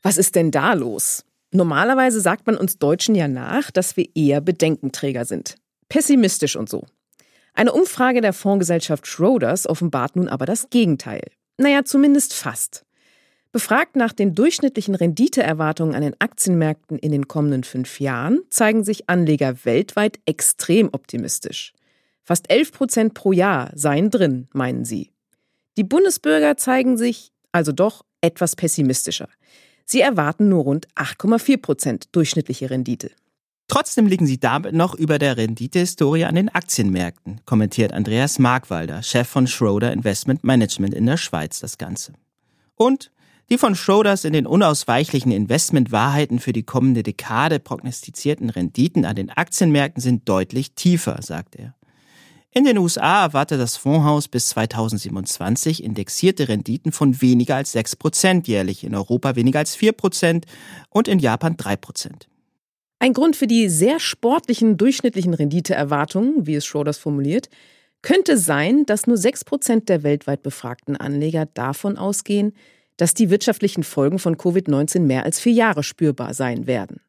Speaker 1: Was ist denn da los? Normalerweise sagt man uns Deutschen ja nach, dass wir eher Bedenkenträger sind. Pessimistisch und so. Eine Umfrage der Fondsgesellschaft Schroders offenbart nun aber das Gegenteil. Naja, zumindest fast. Befragt nach den durchschnittlichen Renditeerwartungen an den Aktienmärkten in den kommenden fünf Jahren, zeigen sich Anleger weltweit extrem optimistisch. Fast 11 Prozent pro Jahr seien drin, meinen sie. Die Bundesbürger zeigen sich also doch etwas pessimistischer. Sie erwarten nur rund 8,4 Prozent durchschnittliche Rendite.
Speaker 3: Trotzdem liegen sie damit noch über der Renditehistorie an den Aktienmärkten, kommentiert Andreas Markwalder, Chef von Schroeder Investment Management in der Schweiz, das Ganze. Und die von Schroders in den unausweichlichen Investmentwahrheiten für die kommende Dekade prognostizierten Renditen an den Aktienmärkten sind deutlich tiefer, sagt er. In den USA erwartet das Fondshaus bis 2027 indexierte Renditen von weniger als 6 Prozent jährlich, in Europa weniger als 4 Prozent und in Japan 3 Prozent.
Speaker 1: Ein Grund für die sehr sportlichen durchschnittlichen Renditeerwartungen, wie es Schroders formuliert, könnte sein, dass nur 6 Prozent der weltweit befragten Anleger davon ausgehen, dass die wirtschaftlichen Folgen von Covid-19 mehr als vier Jahre spürbar sein werden.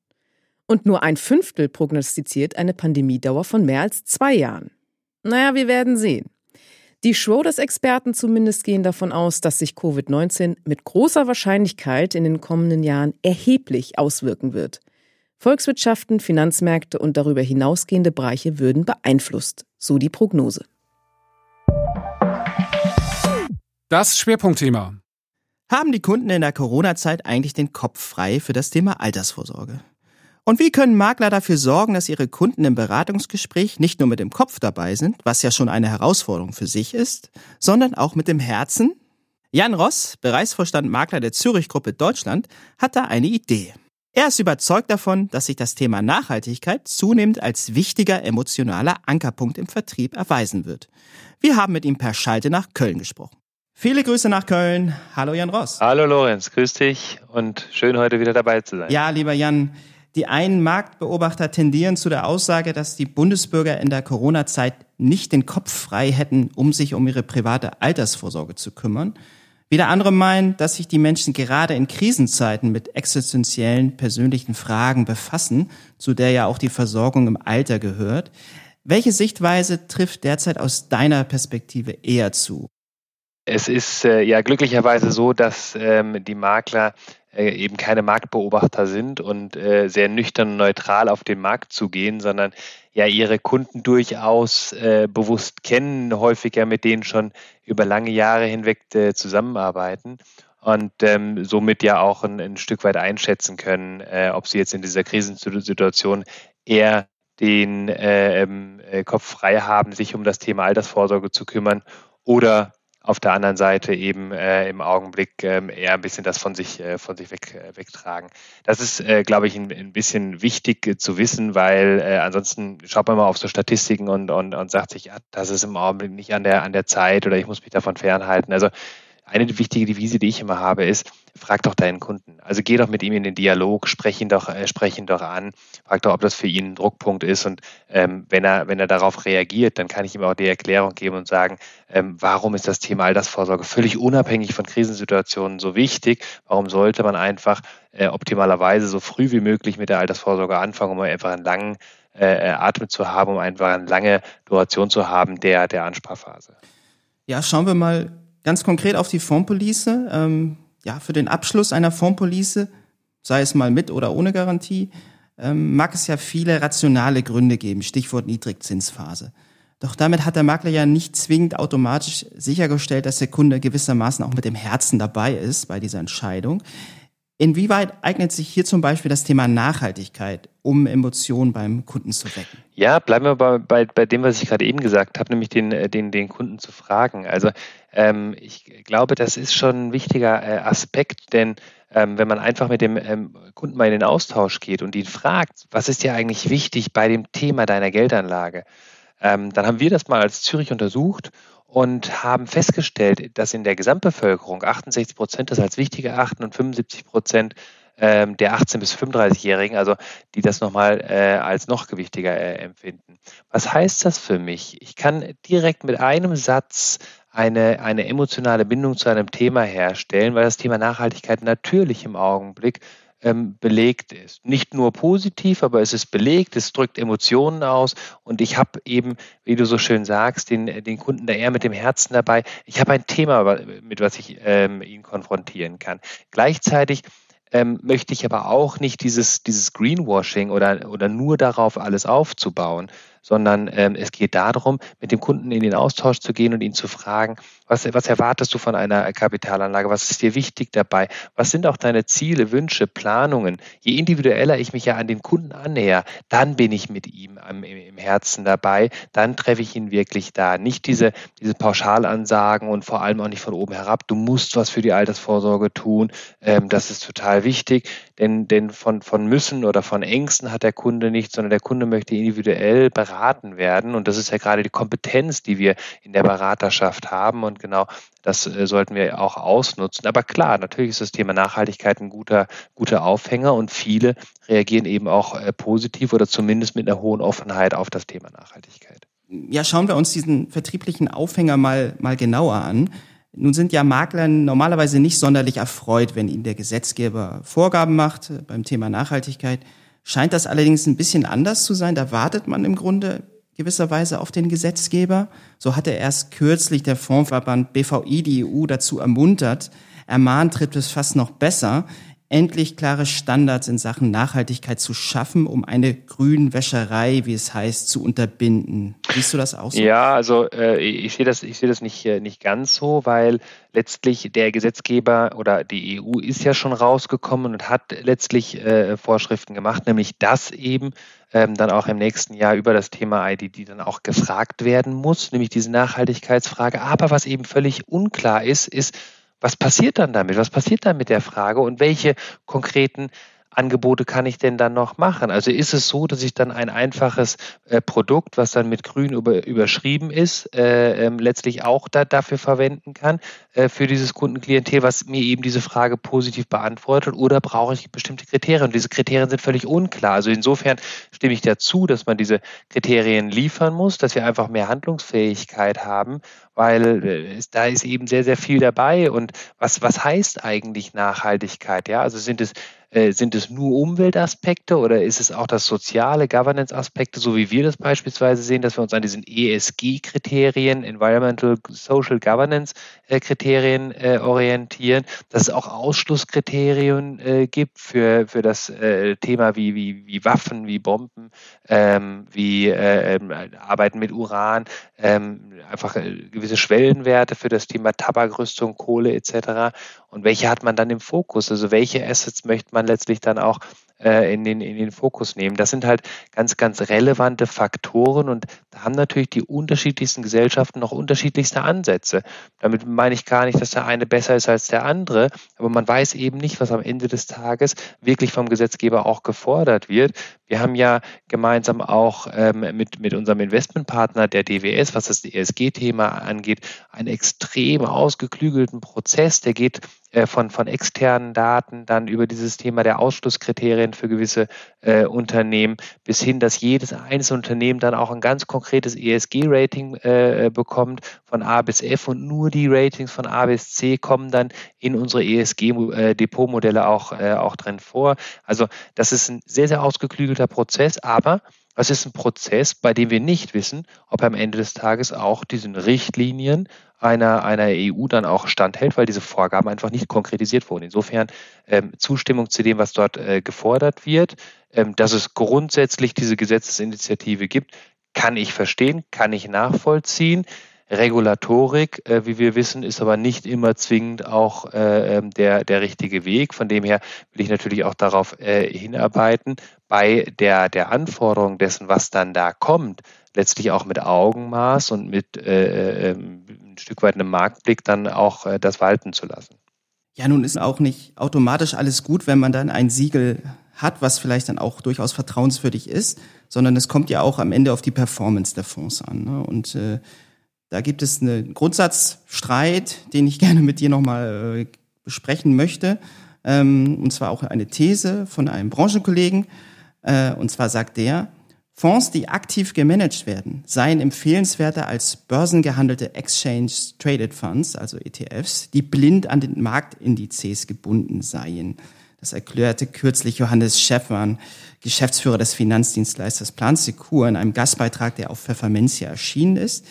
Speaker 1: Und nur ein Fünftel prognostiziert eine Pandemiedauer von mehr als zwei Jahren. Naja, wir werden sehen. Die Schroders-Experten zumindest gehen davon aus, dass sich Covid-19 mit großer Wahrscheinlichkeit in den kommenden Jahren erheblich auswirken wird. Volkswirtschaften, Finanzmärkte und darüber hinausgehende Bereiche würden beeinflusst, so die Prognose.
Speaker 2: Das Schwerpunktthema.
Speaker 3: Haben die Kunden in der Corona-Zeit eigentlich den Kopf frei für das Thema Altersvorsorge? Und wie können Makler dafür sorgen, dass ihre Kunden im Beratungsgespräch nicht nur mit dem Kopf dabei sind, was ja schon eine Herausforderung für sich ist, sondern auch mit dem Herzen? Jan Ross, Bereichsvorstand Makler der Zürich Gruppe Deutschland, hat da eine Idee. Er ist überzeugt davon, dass sich das Thema Nachhaltigkeit zunehmend als wichtiger emotionaler Ankerpunkt im Vertrieb erweisen wird. Wir haben mit ihm per Schalte nach Köln gesprochen. Viele Grüße nach Köln. Hallo Jan Ross.
Speaker 6: Hallo Lorenz, grüß dich und schön heute wieder dabei zu sein.
Speaker 3: Ja, lieber Jan, die einen Marktbeobachter tendieren zu der Aussage, dass die Bundesbürger in der Corona-Zeit nicht den Kopf frei hätten, um sich um ihre private Altersvorsorge zu kümmern. Wieder andere meinen, dass sich die Menschen gerade in Krisenzeiten mit existenziellen persönlichen Fragen befassen, zu der ja auch die Versorgung im Alter gehört. Welche Sichtweise trifft derzeit aus deiner Perspektive eher zu?
Speaker 6: Es ist äh, ja glücklicherweise so, dass ähm, die Makler äh, eben keine Marktbeobachter sind und äh, sehr nüchtern und neutral auf den Markt zugehen, sondern ja ihre Kunden durchaus äh, bewusst kennen, häufiger mit denen schon über lange Jahre hinweg äh, zusammenarbeiten und ähm, somit ja auch ein, ein, Stück weit einschätzen können, ob sie jetzt in dieser Krisensituation eher den äh, ähm, äh, Kopf frei haben, sich um das Thema Altersvorsorge zu kümmern oder auf der anderen Seite eben äh, im Augenblick ähm, eher ein bisschen das von sich, äh, von sich weg, äh, wegtragen. Das ist, äh, glaube ich, ein, ein bisschen wichtig äh, zu wissen, weil äh, ansonsten schaut man mal auf so Statistiken und, und, und sagt sich, ja, das ist im Augenblick nicht an der, an der Zeit oder ich muss mich davon fernhalten. Also eine wichtige Devise, die ich immer habe, ist, frag doch deinen Kunden. Also geh doch mit ihm in den Dialog, sprech ihn doch, äh, sprech ihn doch an, frag doch, ob das für ihn ein Druckpunkt ist. Und ähm, wenn er, wenn er darauf reagiert, dann kann ich ihm auch die Erklärung geben und sagen, ähm, warum ist das Thema Altersvorsorge völlig unabhängig von Krisensituationen so wichtig? Warum sollte man einfach äh, optimalerweise so früh wie möglich mit der Altersvorsorge anfangen, um einfach einen langen äh, Atem zu haben, um einfach eine lange Duration zu haben der, der Ansparphase?
Speaker 3: Ja, schauen wir mal Ganz konkret auf die Fondspolice. Ähm, ja, für den Abschluss einer Fondspolice, sei es mal mit oder ohne Garantie, ähm, mag es ja viele rationale Gründe geben. Stichwort Niedrigzinsphase. Doch damit hat der Makler ja nicht zwingend automatisch sichergestellt, dass der Kunde gewissermaßen auch mit dem Herzen dabei ist bei dieser Entscheidung. Inwieweit eignet sich hier zum Beispiel das Thema Nachhaltigkeit, um Emotionen beim Kunden zu wecken?
Speaker 6: Ja, bleiben wir bei, bei, bei dem, was ich gerade eben gesagt habe, nämlich den, äh, den, den Kunden zu fragen. Also ähm, ich glaube, das ist schon ein wichtiger äh, Aspekt, denn ähm, wenn man einfach mit dem ähm, Kunden mal in den Austausch geht und ihn fragt, was ist dir eigentlich wichtig bei dem Thema deiner Geldanlage, ähm, dann haben wir das mal als Zürich untersucht und haben festgestellt, dass in der Gesamtbevölkerung 68 Prozent das als wichtig erachten und 75 Prozent ähm, der 18- bis 35-Jährigen, also die das nochmal äh, als noch gewichtiger äh, empfinden. Was heißt das für mich? Ich kann direkt mit einem Satz eine, eine emotionale Bindung zu einem Thema herstellen, weil das Thema Nachhaltigkeit natürlich im Augenblick ähm, belegt ist. Nicht nur positiv, aber es ist belegt, es drückt Emotionen aus und ich habe eben, wie du so schön sagst, den, den Kunden da eher mit dem Herzen dabei. Ich habe ein Thema, mit was ich ähm, ihn konfrontieren kann. Gleichzeitig ähm, möchte ich aber auch nicht dieses, dieses Greenwashing oder, oder nur darauf alles aufzubauen, sondern ähm, es geht darum, mit dem Kunden in den Austausch zu gehen und ihn zu fragen, was, was erwartest du von einer Kapitalanlage? Was ist dir wichtig dabei? Was sind auch deine Ziele, Wünsche, Planungen? Je individueller ich mich ja an den Kunden annäher, dann bin ich mit ihm am, im Herzen dabei, dann treffe ich ihn wirklich da. Nicht diese, diese Pauschalansagen und vor allem auch nicht von oben herab, du musst was für die Altersvorsorge tun, ähm, das ist total wichtig, denn, denn von, von Müssen oder von Ängsten hat der Kunde nichts, sondern der Kunde möchte individuell beraten beraten werden. Und das ist ja gerade die Kompetenz, die wir in der Beraterschaft haben. Und genau das äh, sollten wir auch ausnutzen. Aber klar, natürlich ist das Thema Nachhaltigkeit ein guter, guter Aufhänger und viele reagieren eben auch äh, positiv oder zumindest mit einer hohen Offenheit auf das Thema Nachhaltigkeit.
Speaker 3: Ja, schauen wir uns diesen vertrieblichen Aufhänger mal, mal genauer an. Nun sind ja Makler normalerweise nicht sonderlich erfreut, wenn ihnen der Gesetzgeber Vorgaben macht äh, beim Thema Nachhaltigkeit scheint das allerdings ein bisschen anders zu sein. Da wartet man im Grunde gewisserweise auf den Gesetzgeber. So hatte erst kürzlich der Fondsverband BVI die EU dazu ermuntert, ermahnt tritt es fast noch besser, endlich klare Standards in Sachen Nachhaltigkeit zu schaffen, um eine Grünwäscherei, wie es heißt, zu unterbinden. Siehst du das auch so?
Speaker 6: Ja, also äh, ich sehe das, ich sehe das nicht, äh, nicht ganz so, weil letztlich der Gesetzgeber oder die EU ist ja schon rausgekommen und hat letztlich äh, Vorschriften gemacht, nämlich dass eben ähm, dann auch im nächsten Jahr über das Thema IDD dann auch gefragt werden muss, nämlich diese Nachhaltigkeitsfrage. Aber was eben völlig unklar ist, ist, was passiert dann damit? Was passiert dann mit der Frage und welche konkreten Angebote kann ich denn dann noch machen? Also ist es so, dass ich dann ein einfaches äh, Produkt, was dann mit grün über, überschrieben ist, äh, ähm, letztlich auch da, dafür verwenden kann, äh, für dieses Kundenklientel, was mir eben diese Frage positiv beantwortet? Oder brauche ich bestimmte Kriterien? Und diese Kriterien sind völlig unklar. Also insofern stimme ich dazu, dass man diese Kriterien liefern muss, dass wir einfach mehr Handlungsfähigkeit haben, weil äh, da ist eben sehr, sehr viel dabei. Und was, was heißt eigentlich Nachhaltigkeit? Ja, also sind es sind es nur Umweltaspekte oder ist es auch das soziale Governance-Aspekte, so wie wir das beispielsweise sehen, dass wir uns an diesen ESG-Kriterien, Environmental Social Governance-Kriterien äh, äh, orientieren, dass es auch Ausschlusskriterien äh, gibt für, für das äh, Thema wie, wie, wie Waffen, wie Bomben, ähm, wie äh, ähm, Arbeiten mit Uran, ähm, einfach gewisse Schwellenwerte für das Thema Tabakrüstung, Kohle etc. Und welche hat man dann im Fokus? Also welche Assets möchte man letztlich dann auch äh, in, den, in den Fokus nehmen. Das sind halt ganz, ganz relevante Faktoren und da haben natürlich die unterschiedlichsten Gesellschaften noch unterschiedlichste Ansätze. Damit meine ich gar nicht, dass der eine besser ist als der andere, aber man weiß eben nicht, was am Ende des Tages wirklich vom Gesetzgeber auch gefordert wird. Wir haben ja gemeinsam auch ähm, mit, mit unserem Investmentpartner der DWS, was das ESG-Thema angeht, einen extrem ausgeklügelten Prozess, der geht von, von externen Daten dann über dieses Thema der Ausschlusskriterien für gewisse äh, Unternehmen bis hin, dass jedes einzelne Unternehmen dann auch ein ganz konkretes ESG-Rating äh, bekommt von A bis F und nur die Ratings von A bis C kommen dann in unsere ESG-Depotmodelle äh, auch, äh, auch drin vor. Also das ist ein sehr, sehr ausgeklügelter Prozess, aber es ist ein Prozess, bei dem wir nicht wissen, ob er am Ende des Tages auch diesen Richtlinien einer, einer EU dann auch standhält, weil diese Vorgaben einfach nicht konkretisiert wurden. Insofern ähm, Zustimmung zu dem, was dort äh, gefordert wird, ähm, dass es grundsätzlich diese Gesetzesinitiative gibt, kann ich verstehen, kann ich nachvollziehen. Regulatorik, äh, wie wir wissen, ist aber nicht immer zwingend auch äh, ähm, der, der richtige Weg. Von dem her will ich natürlich auch darauf äh, hinarbeiten, bei der, der Anforderung dessen, was dann da kommt, letztlich auch mit Augenmaß und mit äh, äh, ein Stück weit einem Marktblick dann auch äh, das walten zu lassen.
Speaker 3: Ja, nun ist auch nicht automatisch alles gut, wenn man dann ein Siegel hat, was vielleicht dann auch durchaus vertrauenswürdig ist, sondern es kommt ja auch am Ende auf die Performance der Fonds an. Ne? Und äh, da gibt es einen Grundsatzstreit, den ich gerne mit dir nochmal äh, besprechen möchte. Ähm, und zwar auch eine These von einem Branchenkollegen. Äh, und zwar sagt der, Fonds, die aktiv gemanagt werden, seien empfehlenswerter als börsengehandelte Exchange Traded Funds, also ETFs, die blind an den Marktindizes gebunden seien. Das erklärte kürzlich Johannes Schäffern, Geschäftsführer des Finanzdienstleisters Plan Secure, in einem Gastbeitrag, der auf Pfeffermentia erschienen ist.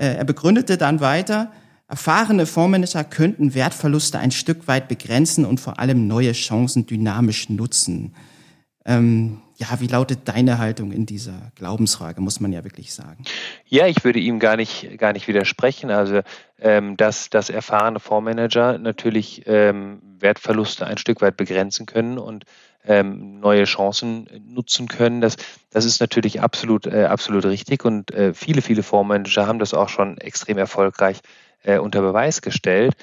Speaker 3: Äh, er begründete dann weiter, erfahrene Fondsmanager könnten Wertverluste ein Stück weit begrenzen und vor allem neue Chancen dynamisch nutzen. Ähm, ja, wie lautet deine Haltung in dieser Glaubensfrage, muss man ja wirklich sagen?
Speaker 6: Ja, ich würde ihm gar nicht, gar nicht widersprechen. Also, ähm, dass, dass erfahrene Fondsmanager natürlich ähm, Wertverluste ein Stück weit begrenzen können und ähm, neue Chancen nutzen können. Das, das ist natürlich absolut, äh, absolut richtig und äh, viele, viele Fondsmanager haben das auch schon extrem erfolgreich äh, unter Beweis gestellt.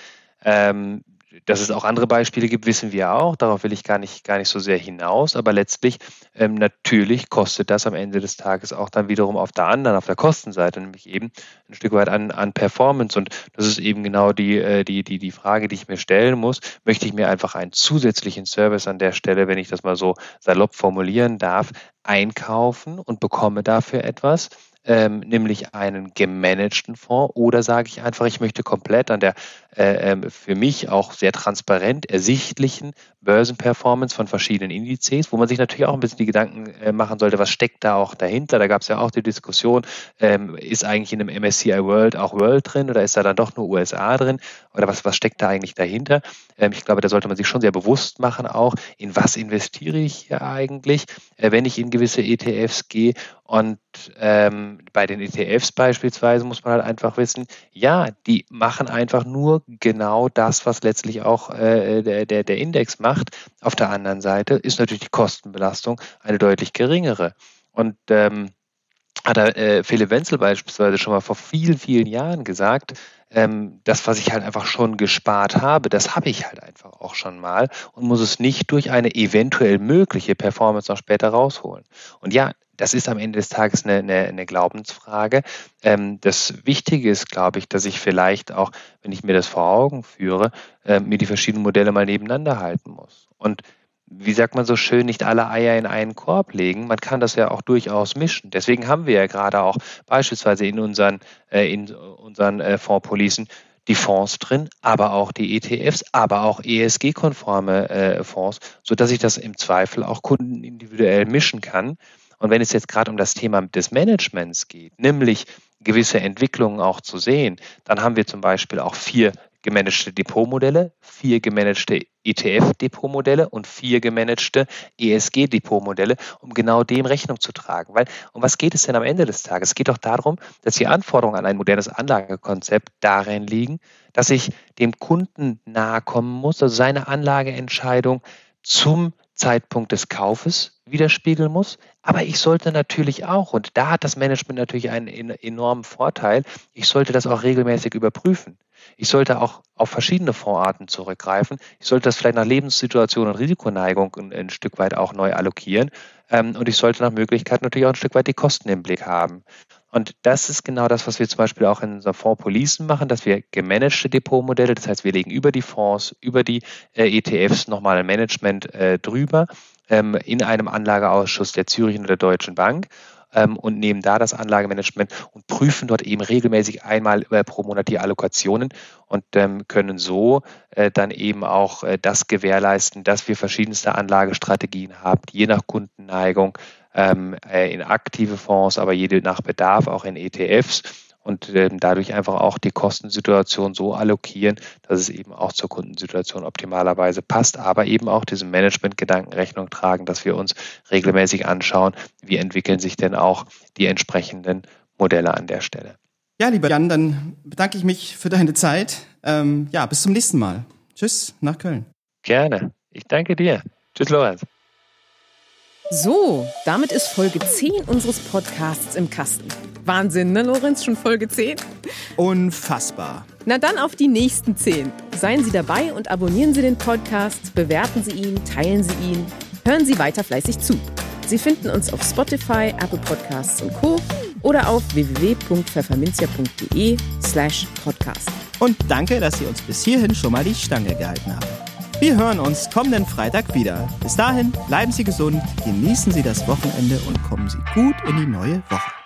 Speaker 6: Ähm, dass es auch andere Beispiele gibt, wissen wir auch. Darauf will ich gar nicht, gar nicht so sehr hinaus. Aber letztlich, ähm, natürlich kostet das am Ende des Tages auch dann wiederum auf der anderen, auf der Kostenseite, nämlich eben ein Stück weit an, an Performance. Und das ist eben genau die, äh, die, die, die Frage, die ich mir stellen muss. Möchte ich mir einfach einen zusätzlichen Service an der Stelle, wenn ich das mal so salopp formulieren darf, einkaufen und bekomme dafür etwas? Ähm, nämlich einen gemanagten Fonds, oder sage ich einfach, ich möchte komplett an der äh, ähm, für mich auch sehr transparent ersichtlichen Börsenperformance von verschiedenen Indizes, wo man sich natürlich auch ein bisschen die Gedanken äh, machen sollte, was steckt da auch dahinter. Da gab es ja auch die Diskussion, ähm, ist eigentlich in einem MSCI World auch World drin oder ist da dann doch nur USA drin oder was, was steckt da eigentlich dahinter? Ähm, ich glaube, da sollte man sich schon sehr bewusst machen, auch in was investiere ich hier eigentlich, äh, wenn ich in gewisse ETFs gehe und ähm, bei den ETFs beispielsweise muss man halt einfach wissen, ja, die machen einfach nur genau das, was letztlich auch äh, der, der, der Index macht. Auf der anderen Seite ist natürlich die Kostenbelastung eine deutlich geringere. Und ähm, hat er, äh, Philipp Wenzel beispielsweise schon mal vor vielen, vielen Jahren gesagt, ähm, das, was ich halt einfach schon gespart habe, das habe ich halt einfach auch schon mal und muss es nicht durch eine eventuell mögliche Performance noch später rausholen. Und ja, das ist am Ende des Tages eine, eine, eine Glaubensfrage. Ähm, das Wichtige ist, glaube ich, dass ich vielleicht auch, wenn ich mir das vor Augen führe, äh, mir die verschiedenen Modelle mal nebeneinander halten muss. Und wie sagt man so schön, nicht alle Eier in einen Korb legen. Man kann das ja auch durchaus mischen. Deswegen haben wir ja gerade auch beispielsweise in unseren, äh, in unseren äh, Fondspolicen die Fonds drin, aber auch die ETFs, aber auch ESG-konforme äh, Fonds, sodass ich das im Zweifel auch Kunden individuell mischen kann. Und wenn es jetzt gerade um das Thema des Managements geht, nämlich gewisse Entwicklungen auch zu sehen, dann haben wir zum Beispiel auch vier gemanagte Depotmodelle, vier gemanagte ETF-Depotmodelle und vier gemanagte ESG-Depotmodelle, um genau dem Rechnung zu tragen. Weil um was geht es denn am Ende des Tages? Es geht doch darum, dass die Anforderungen an ein modernes Anlagekonzept darin liegen, dass ich dem Kunden nahe kommen muss, also seine Anlageentscheidung zum Zeitpunkt des Kaufes widerspiegeln muss. Aber ich sollte natürlich auch, und da hat das Management natürlich einen enormen Vorteil, ich sollte das auch regelmäßig überprüfen. Ich sollte auch auf verschiedene Fondsarten zurückgreifen. Ich sollte das vielleicht nach Lebenssituation und Risikoneigung ein, ein Stück weit auch neu allokieren. Ähm, und ich sollte nach Möglichkeit natürlich auch ein Stück weit die Kosten im Blick haben. Und das ist genau das, was wir zum Beispiel auch in unserem Fonds Policen machen, dass wir gemanagte Depotmodelle, das heißt, wir legen über die Fonds, über die äh, ETFs nochmal ein Management äh, drüber ähm, in einem Anlageausschuss der Zürich und der Deutschen Bank ähm, und nehmen da das Anlagemanagement und prüfen dort eben regelmäßig einmal äh, pro Monat die Allokationen und ähm, können so äh, dann eben auch äh, das gewährleisten, dass wir verschiedenste Anlagestrategien haben, je nach Kundenneigung in aktive Fonds, aber jede nach Bedarf auch in ETFs und ähm, dadurch einfach auch die Kostensituation so allokieren, dass es eben auch zur Kundensituation optimalerweise passt, aber eben auch diesem Managementgedanken Rechnung tragen, dass wir uns regelmäßig anschauen, wie entwickeln sich denn auch die entsprechenden Modelle an der Stelle.
Speaker 3: Ja, lieber Jan, dann bedanke ich mich für deine Zeit. Ähm, ja, bis zum nächsten Mal. Tschüss nach Köln.
Speaker 6: Gerne. Ich danke dir. Tschüss, Lorenz.
Speaker 1: So, damit ist Folge 10 unseres Podcasts im Kasten. Wahnsinn, ne, Lorenz? Schon Folge 10?
Speaker 3: Unfassbar.
Speaker 1: Na dann auf die nächsten 10. Seien Sie dabei und abonnieren Sie den Podcast, bewerten Sie ihn, teilen Sie ihn, hören Sie weiter fleißig zu. Sie finden uns auf Spotify, Apple Podcasts und Co. oder auf www.pfefferminzia.de slash podcast.
Speaker 3: Und danke, dass Sie uns bis hierhin schon mal die Stange gehalten haben. Wir hören uns kommenden Freitag wieder. Bis dahin, bleiben Sie gesund, genießen Sie das Wochenende und kommen Sie gut in die neue Woche.